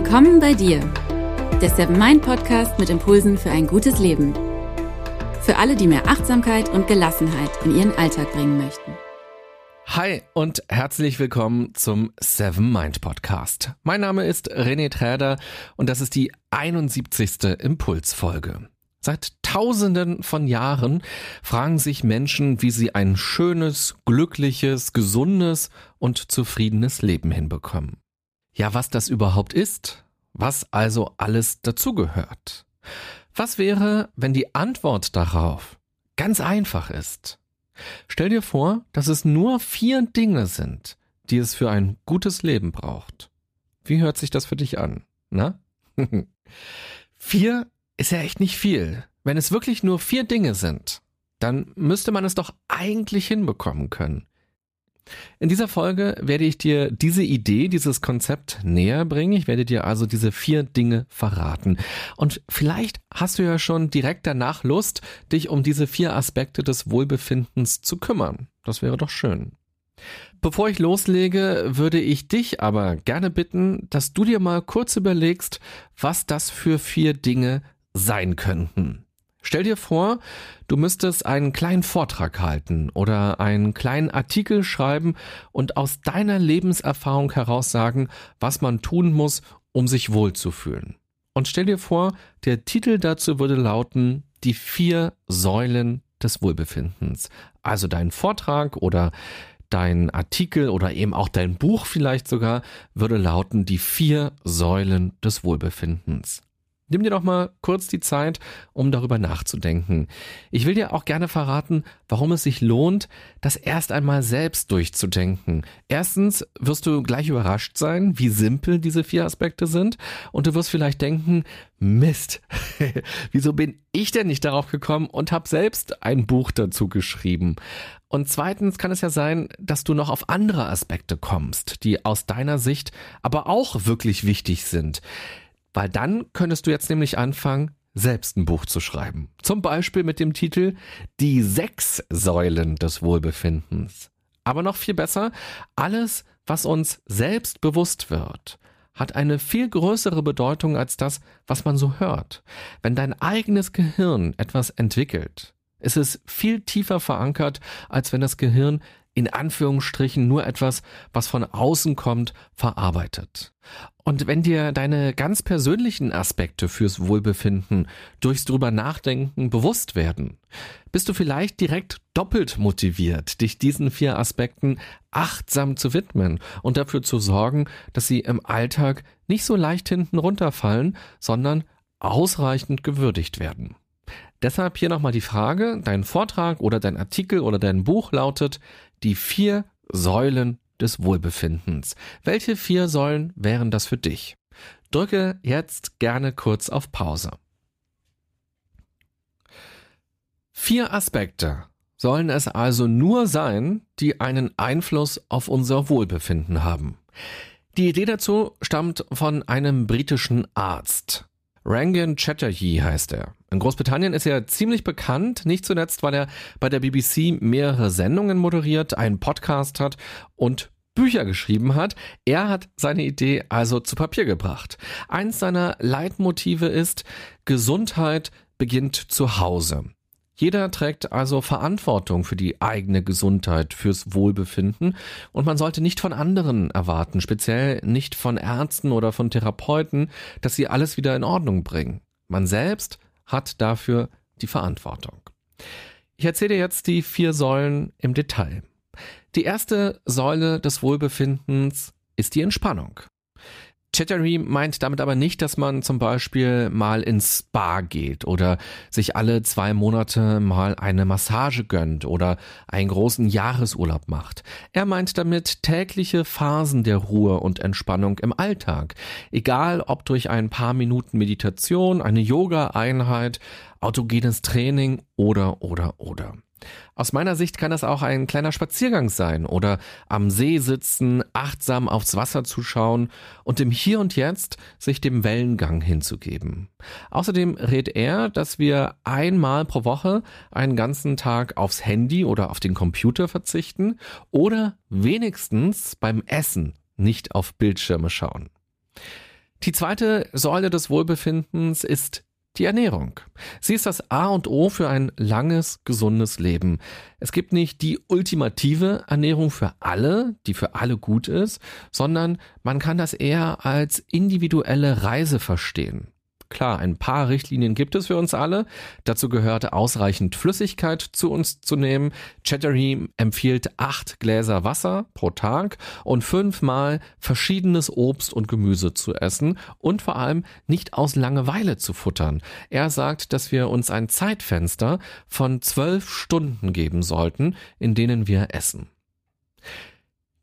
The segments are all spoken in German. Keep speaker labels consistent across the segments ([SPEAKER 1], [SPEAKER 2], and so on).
[SPEAKER 1] Willkommen bei dir, der Seven Mind Podcast mit Impulsen für ein gutes Leben. Für alle, die mehr Achtsamkeit und Gelassenheit in ihren Alltag bringen möchten.
[SPEAKER 2] Hi und herzlich willkommen zum Seven Mind Podcast. Mein Name ist René Träder und das ist die 71. Impulsfolge. Seit Tausenden von Jahren fragen sich Menschen, wie sie ein schönes, glückliches, gesundes und zufriedenes Leben hinbekommen. Ja, was das überhaupt ist, was also alles dazugehört. Was wäre, wenn die Antwort darauf ganz einfach ist? Stell dir vor, dass es nur vier Dinge sind, die es für ein gutes Leben braucht. Wie hört sich das für dich an? Na? vier ist ja echt nicht viel. Wenn es wirklich nur vier Dinge sind, dann müsste man es doch eigentlich hinbekommen können. In dieser Folge werde ich dir diese Idee, dieses Konzept näher bringen. Ich werde dir also diese vier Dinge verraten. Und vielleicht hast du ja schon direkt danach Lust, dich um diese vier Aspekte des Wohlbefindens zu kümmern. Das wäre doch schön. Bevor ich loslege, würde ich dich aber gerne bitten, dass du dir mal kurz überlegst, was das für vier Dinge sein könnten. Stell dir vor, du müsstest einen kleinen Vortrag halten oder einen kleinen Artikel schreiben und aus deiner Lebenserfahrung heraus sagen, was man tun muss, um sich wohlzufühlen. Und stell dir vor, der Titel dazu würde lauten Die vier Säulen des Wohlbefindens. Also dein Vortrag oder dein Artikel oder eben auch dein Buch vielleicht sogar würde lauten Die vier Säulen des Wohlbefindens. Nimm dir doch mal kurz die Zeit, um darüber nachzudenken. Ich will dir auch gerne verraten, warum es sich lohnt, das erst einmal selbst durchzudenken. Erstens wirst du gleich überrascht sein, wie simpel diese vier Aspekte sind. Und du wirst vielleicht denken, Mist, wieso bin ich denn nicht darauf gekommen und habe selbst ein Buch dazu geschrieben? Und zweitens kann es ja sein, dass du noch auf andere Aspekte kommst, die aus deiner Sicht aber auch wirklich wichtig sind. Weil dann könntest du jetzt nämlich anfangen, selbst ein Buch zu schreiben. Zum Beispiel mit dem Titel Die sechs Säulen des Wohlbefindens. Aber noch viel besser, alles, was uns selbst bewusst wird, hat eine viel größere Bedeutung als das, was man so hört. Wenn dein eigenes Gehirn etwas entwickelt, ist es viel tiefer verankert, als wenn das Gehirn in Anführungsstrichen nur etwas, was von außen kommt, verarbeitet. Und wenn dir deine ganz persönlichen Aspekte fürs Wohlbefinden durchs drüber nachdenken bewusst werden, bist du vielleicht direkt doppelt motiviert, dich diesen vier Aspekten achtsam zu widmen und dafür zu sorgen, dass sie im Alltag nicht so leicht hinten runterfallen, sondern ausreichend gewürdigt werden. Deshalb hier nochmal die Frage, dein Vortrag oder dein Artikel oder dein Buch lautet die vier Säulen des Wohlbefindens. Welche vier Säulen wären das für dich? Drücke jetzt gerne kurz auf Pause. Vier Aspekte sollen es also nur sein, die einen Einfluss auf unser Wohlbefinden haben. Die Idee dazu stammt von einem britischen Arzt. Rangan Chatterjee heißt er. In Großbritannien ist er ziemlich bekannt, nicht zuletzt, weil er bei der BBC mehrere Sendungen moderiert, einen Podcast hat und Bücher geschrieben hat. Er hat seine Idee also zu Papier gebracht. Eins seiner Leitmotive ist, Gesundheit beginnt zu Hause. Jeder trägt also Verantwortung für die eigene Gesundheit, fürs Wohlbefinden und man sollte nicht von anderen erwarten, speziell nicht von Ärzten oder von Therapeuten, dass sie alles wieder in Ordnung bringen. Man selbst hat dafür die Verantwortung. Ich erzähle jetzt die vier Säulen im Detail. Die erste Säule des Wohlbefindens ist die Entspannung. Chattery meint damit aber nicht, dass man zum Beispiel mal ins Spa geht oder sich alle zwei Monate mal eine Massage gönnt oder einen großen Jahresurlaub macht. Er meint damit tägliche Phasen der Ruhe und Entspannung im Alltag. Egal ob durch ein paar Minuten Meditation, eine Yoga-Einheit, autogenes Training oder, oder, oder. Aus meiner Sicht kann das auch ein kleiner Spaziergang sein oder am See sitzen, achtsam aufs Wasser zu schauen und im Hier und Jetzt sich dem Wellengang hinzugeben. Außerdem rät er, dass wir einmal pro Woche einen ganzen Tag aufs Handy oder auf den Computer verzichten oder wenigstens beim Essen nicht auf Bildschirme schauen. Die zweite Säule des Wohlbefindens ist die Ernährung. Sie ist das A und O für ein langes, gesundes Leben. Es gibt nicht die ultimative Ernährung für alle, die für alle gut ist, sondern man kann das eher als individuelle Reise verstehen. Klar, ein paar Richtlinien gibt es für uns alle. Dazu gehört ausreichend Flüssigkeit zu uns zu nehmen. Chattery empfiehlt acht Gläser Wasser pro Tag und fünfmal verschiedenes Obst und Gemüse zu essen und vor allem nicht aus Langeweile zu futtern. Er sagt, dass wir uns ein Zeitfenster von zwölf Stunden geben sollten, in denen wir essen.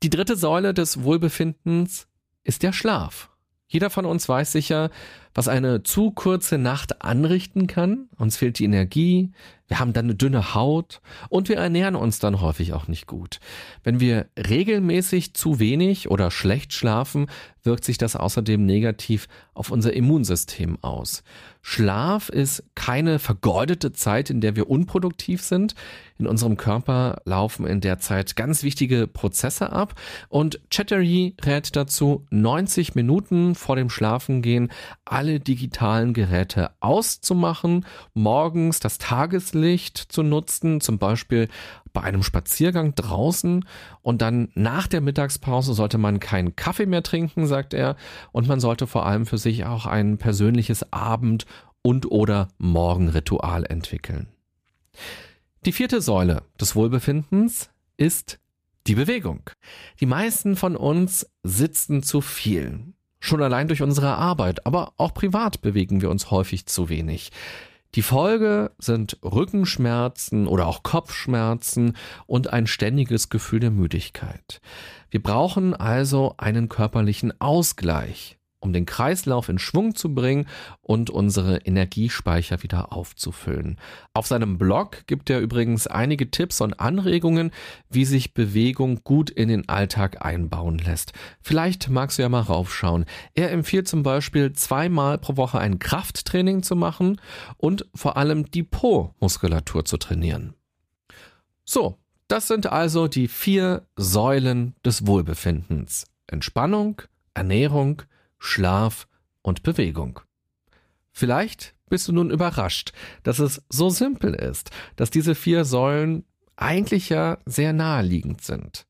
[SPEAKER 2] Die dritte Säule des Wohlbefindens ist der Schlaf. Jeder von uns weiß sicher, was eine zu kurze Nacht anrichten kann. Uns fehlt die Energie, wir haben dann eine dünne Haut und wir ernähren uns dann häufig auch nicht gut. Wenn wir regelmäßig zu wenig oder schlecht schlafen, wirkt sich das außerdem negativ auf unser Immunsystem aus. Schlaf ist keine vergeudete Zeit, in der wir unproduktiv sind. In unserem Körper laufen in der Zeit ganz wichtige Prozesse ab und Chattery rät dazu, 90 Minuten vor dem Schlafengehen alle digitalen Geräte auszumachen, morgens das Tageslicht zu nutzen, zum Beispiel bei einem Spaziergang draußen und dann nach der Mittagspause sollte man keinen Kaffee mehr trinken, sagt er, und man sollte vor allem für sich auch ein persönliches Abend- und oder Morgenritual entwickeln. Die vierte Säule des Wohlbefindens ist die Bewegung. Die meisten von uns sitzen zu viel. Schon allein durch unsere Arbeit, aber auch privat bewegen wir uns häufig zu wenig. Die Folge sind Rückenschmerzen oder auch Kopfschmerzen und ein ständiges Gefühl der Müdigkeit. Wir brauchen also einen körperlichen Ausgleich um den Kreislauf in Schwung zu bringen und unsere Energiespeicher wieder aufzufüllen. Auf seinem Blog gibt er übrigens einige Tipps und Anregungen, wie sich Bewegung gut in den Alltag einbauen lässt. Vielleicht magst du ja mal raufschauen. Er empfiehlt zum Beispiel zweimal pro Woche ein Krafttraining zu machen und vor allem die Po-Muskulatur zu trainieren. So, das sind also die vier Säulen des Wohlbefindens. Entspannung, Ernährung, Schlaf und Bewegung. Vielleicht bist du nun überrascht, dass es so simpel ist, dass diese vier Säulen eigentlich ja sehr naheliegend sind.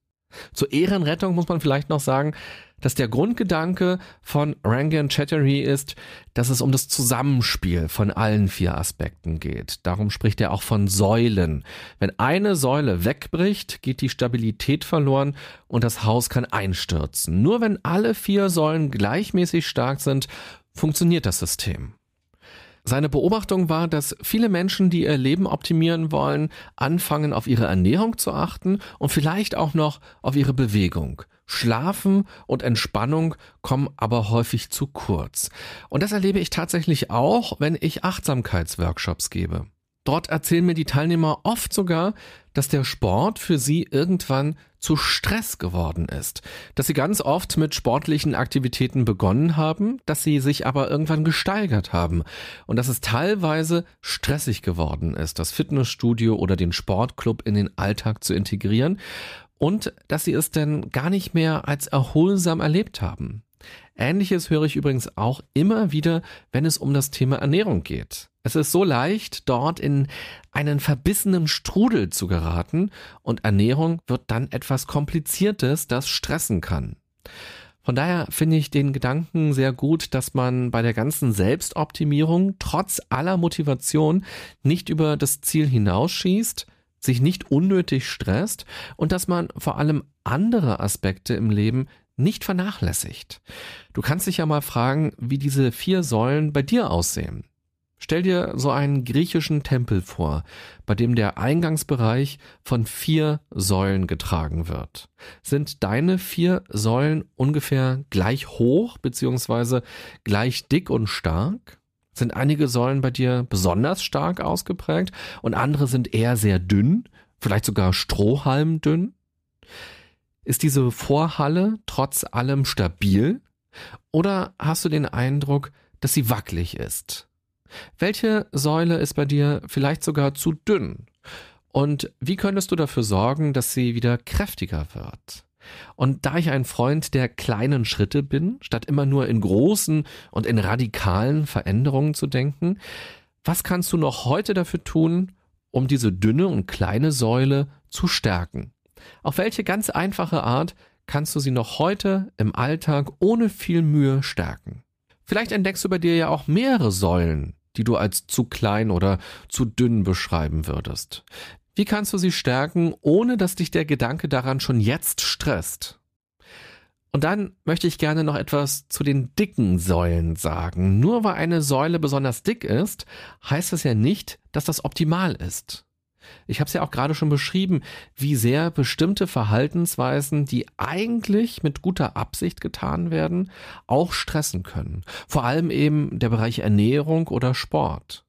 [SPEAKER 2] Zur Ehrenrettung muss man vielleicht noch sagen, dass der Grundgedanke von Rangan Chattery ist, dass es um das Zusammenspiel von allen vier Aspekten geht. Darum spricht er auch von Säulen. Wenn eine Säule wegbricht, geht die Stabilität verloren und das Haus kann einstürzen. Nur wenn alle vier Säulen gleichmäßig stark sind, funktioniert das System. Seine Beobachtung war, dass viele Menschen, die ihr Leben optimieren wollen, anfangen auf ihre Ernährung zu achten und vielleicht auch noch auf ihre Bewegung. Schlafen und Entspannung kommen aber häufig zu kurz. Und das erlebe ich tatsächlich auch, wenn ich Achtsamkeitsworkshops gebe. Dort erzählen mir die Teilnehmer oft sogar, dass der Sport für sie irgendwann zu Stress geworden ist, dass sie ganz oft mit sportlichen Aktivitäten begonnen haben, dass sie sich aber irgendwann gesteigert haben und dass es teilweise stressig geworden ist, das Fitnessstudio oder den Sportclub in den Alltag zu integrieren und dass sie es denn gar nicht mehr als erholsam erlebt haben. Ähnliches höre ich übrigens auch immer wieder, wenn es um das Thema Ernährung geht. Es ist so leicht, dort in einen verbissenen Strudel zu geraten und Ernährung wird dann etwas Kompliziertes, das stressen kann. Von daher finde ich den Gedanken sehr gut, dass man bei der ganzen Selbstoptimierung trotz aller Motivation nicht über das Ziel hinausschießt, sich nicht unnötig stresst und dass man vor allem andere Aspekte im Leben nicht vernachlässigt. Du kannst dich ja mal fragen, wie diese vier Säulen bei dir aussehen. Stell dir so einen griechischen Tempel vor, bei dem der Eingangsbereich von vier Säulen getragen wird. Sind deine vier Säulen ungefähr gleich hoch bzw. gleich dick und stark? Sind einige Säulen bei dir besonders stark ausgeprägt und andere sind eher sehr dünn, vielleicht sogar strohhalmdünn? Ist diese Vorhalle trotz allem stabil? Oder hast du den Eindruck, dass sie wackelig ist? Welche Säule ist bei dir vielleicht sogar zu dünn? Und wie könntest du dafür sorgen, dass sie wieder kräftiger wird? Und da ich ein Freund der kleinen Schritte bin, statt immer nur in großen und in radikalen Veränderungen zu denken, was kannst du noch heute dafür tun, um diese dünne und kleine Säule zu stärken? Auf welche ganz einfache Art kannst du sie noch heute im Alltag ohne viel Mühe stärken? Vielleicht entdeckst du bei dir ja auch mehrere Säulen, die du als zu klein oder zu dünn beschreiben würdest. Wie kannst du sie stärken, ohne dass dich der Gedanke daran schon jetzt stresst? Und dann möchte ich gerne noch etwas zu den dicken Säulen sagen. Nur weil eine Säule besonders dick ist, heißt das ja nicht, dass das optimal ist. Ich habe es ja auch gerade schon beschrieben, wie sehr bestimmte Verhaltensweisen, die eigentlich mit guter Absicht getan werden, auch stressen können. Vor allem eben der Bereich Ernährung oder Sport.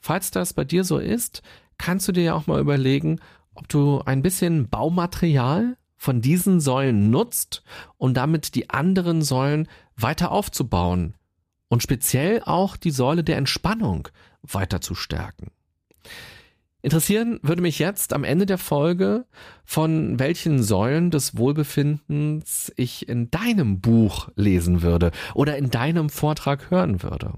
[SPEAKER 2] Falls das bei dir so ist, kannst du dir ja auch mal überlegen, ob du ein bisschen Baumaterial von diesen Säulen nutzt, um damit die anderen Säulen weiter aufzubauen und speziell auch die Säule der Entspannung weiter zu stärken. Interessieren würde mich jetzt am Ende der Folge, von welchen Säulen des Wohlbefindens ich in deinem Buch lesen würde oder in deinem Vortrag hören würde.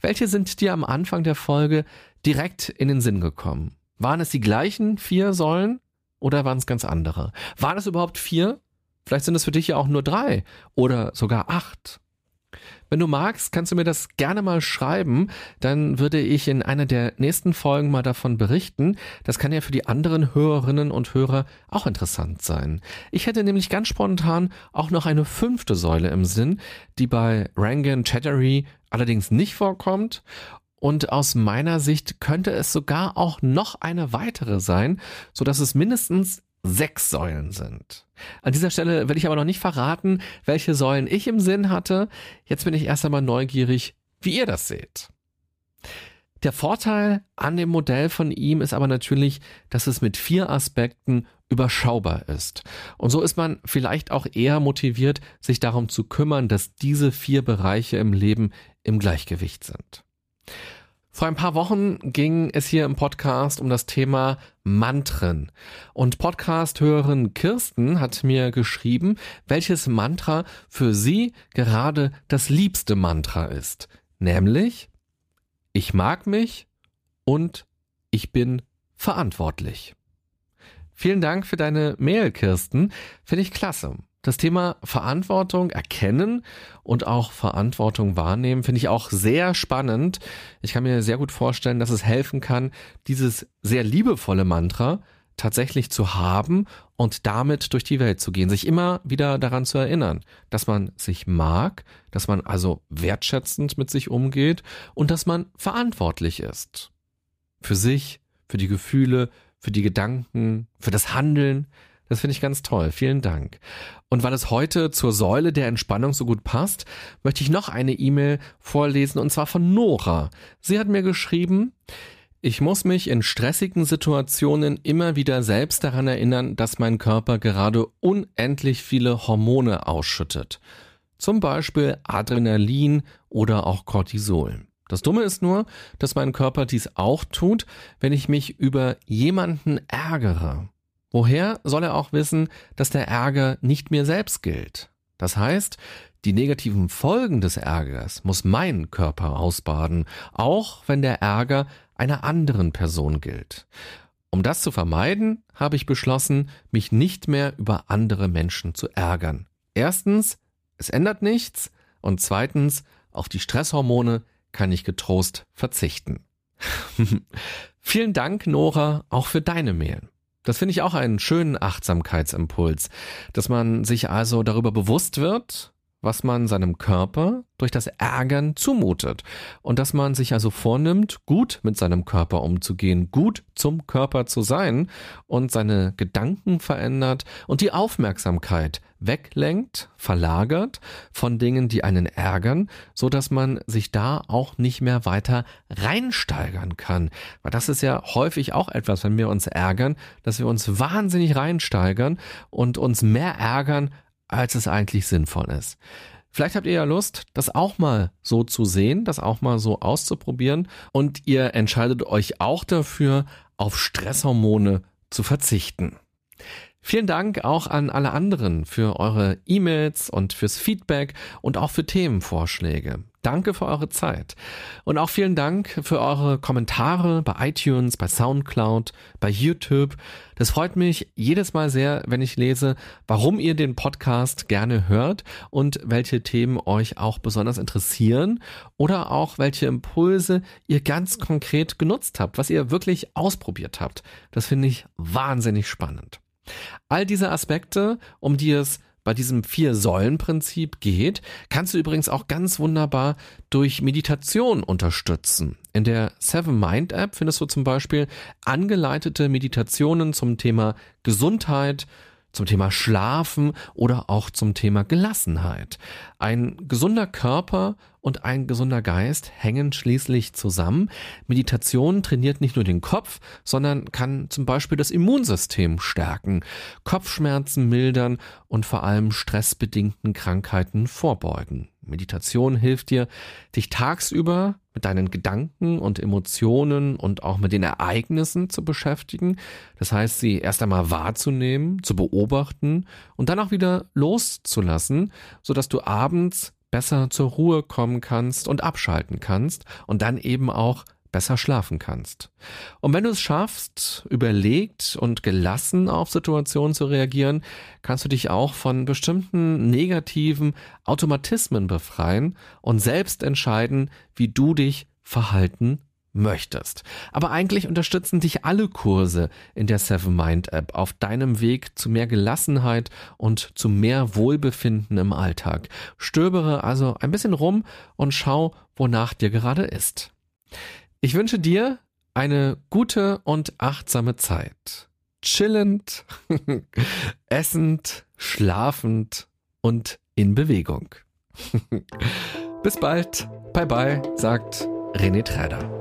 [SPEAKER 2] Welche sind dir am Anfang der Folge direkt in den Sinn gekommen? Waren es die gleichen vier Säulen oder waren es ganz andere? Waren es überhaupt vier? Vielleicht sind es für dich ja auch nur drei oder sogar acht wenn du magst, kannst du mir das gerne mal schreiben. Dann würde ich in einer der nächsten Folgen mal davon berichten. Das kann ja für die anderen Hörerinnen und Hörer auch interessant sein. Ich hätte nämlich ganz spontan auch noch eine fünfte Säule im Sinn, die bei Rangan Chattery allerdings nicht vorkommt. Und aus meiner Sicht könnte es sogar auch noch eine weitere sein, so dass es mindestens sechs Säulen sind. An dieser Stelle will ich aber noch nicht verraten, welche Säulen ich im Sinn hatte. Jetzt bin ich erst einmal neugierig, wie ihr das seht. Der Vorteil an dem Modell von ihm ist aber natürlich, dass es mit vier Aspekten überschaubar ist. Und so ist man vielleicht auch eher motiviert, sich darum zu kümmern, dass diese vier Bereiche im Leben im Gleichgewicht sind. Vor ein paar Wochen ging es hier im Podcast um das Thema Mantren. Und Podcast-Hörerin Kirsten hat mir geschrieben, welches Mantra für sie gerade das liebste Mantra ist. Nämlich, ich mag mich und ich bin verantwortlich. Vielen Dank für deine Mail, Kirsten. Finde ich klasse. Das Thema Verantwortung erkennen und auch Verantwortung wahrnehmen finde ich auch sehr spannend. Ich kann mir sehr gut vorstellen, dass es helfen kann, dieses sehr liebevolle Mantra tatsächlich zu haben und damit durch die Welt zu gehen, sich immer wieder daran zu erinnern, dass man sich mag, dass man also wertschätzend mit sich umgeht und dass man verantwortlich ist. Für sich, für die Gefühle, für die Gedanken, für das Handeln, das finde ich ganz toll. Vielen Dank. Und weil es heute zur Säule der Entspannung so gut passt, möchte ich noch eine E-Mail vorlesen und zwar von Nora. Sie hat mir geschrieben, ich muss mich in stressigen Situationen immer wieder selbst daran erinnern, dass mein Körper gerade unendlich viele Hormone ausschüttet. Zum Beispiel Adrenalin oder auch Cortisol. Das Dumme ist nur, dass mein Körper dies auch tut, wenn ich mich über jemanden ärgere. Woher soll er auch wissen, dass der Ärger nicht mir selbst gilt? Das heißt, die negativen Folgen des Ärgers muss mein Körper ausbaden, auch wenn der Ärger einer anderen Person gilt. Um das zu vermeiden, habe ich beschlossen, mich nicht mehr über andere Menschen zu ärgern. Erstens, es ändert nichts und zweitens, auf die Stresshormone kann ich getrost verzichten. Vielen Dank, Nora, auch für deine Mail. Das finde ich auch einen schönen Achtsamkeitsimpuls, dass man sich also darüber bewusst wird, was man seinem Körper durch das Ärgern zumutet und dass man sich also vornimmt, gut mit seinem Körper umzugehen, gut zum Körper zu sein und seine Gedanken verändert und die Aufmerksamkeit weglenkt, verlagert von Dingen, die einen ärgern, so dass man sich da auch nicht mehr weiter reinsteigern kann. Weil das ist ja häufig auch etwas, wenn wir uns ärgern, dass wir uns wahnsinnig reinsteigern und uns mehr ärgern, als es eigentlich sinnvoll ist. Vielleicht habt ihr ja Lust, das auch mal so zu sehen, das auch mal so auszuprobieren und ihr entscheidet euch auch dafür, auf Stresshormone zu verzichten. Vielen Dank auch an alle anderen für eure E-Mails und fürs Feedback und auch für Themenvorschläge. Danke für eure Zeit. Und auch vielen Dank für eure Kommentare bei iTunes, bei SoundCloud, bei YouTube. Das freut mich jedes Mal sehr, wenn ich lese, warum ihr den Podcast gerne hört und welche Themen euch auch besonders interessieren oder auch welche Impulse ihr ganz konkret genutzt habt, was ihr wirklich ausprobiert habt. Das finde ich wahnsinnig spannend. All diese Aspekte, um die es bei diesem Vier-Säulen-Prinzip geht, kannst du übrigens auch ganz wunderbar durch Meditation unterstützen. In der Seven Mind App findest du zum Beispiel angeleitete Meditationen zum Thema Gesundheit, zum Thema Schlafen oder auch zum Thema Gelassenheit. Ein gesunder Körper und ein gesunder Geist hängen schließlich zusammen. Meditation trainiert nicht nur den Kopf, sondern kann zum Beispiel das Immunsystem stärken, Kopfschmerzen mildern und vor allem stressbedingten Krankheiten vorbeugen. Meditation hilft dir, dich tagsüber mit deinen Gedanken und Emotionen und auch mit den Ereignissen zu beschäftigen. Das heißt, sie erst einmal wahrzunehmen, zu beobachten und dann auch wieder loszulassen, sodass du abends besser zur Ruhe kommen kannst und abschalten kannst und dann eben auch besser schlafen kannst. Und wenn du es schaffst, überlegt und gelassen auf Situationen zu reagieren, kannst du dich auch von bestimmten negativen Automatismen befreien und selbst entscheiden, wie du dich verhalten möchtest. Aber eigentlich unterstützen dich alle Kurse in der Seven Mind App auf deinem Weg zu mehr Gelassenheit und zu mehr Wohlbefinden im Alltag. Stöbere also ein bisschen rum und schau, wonach dir gerade ist. Ich wünsche dir eine gute und achtsame Zeit. Chillend, essend, schlafend und in Bewegung. Bis bald. Bye bye, sagt René Träder.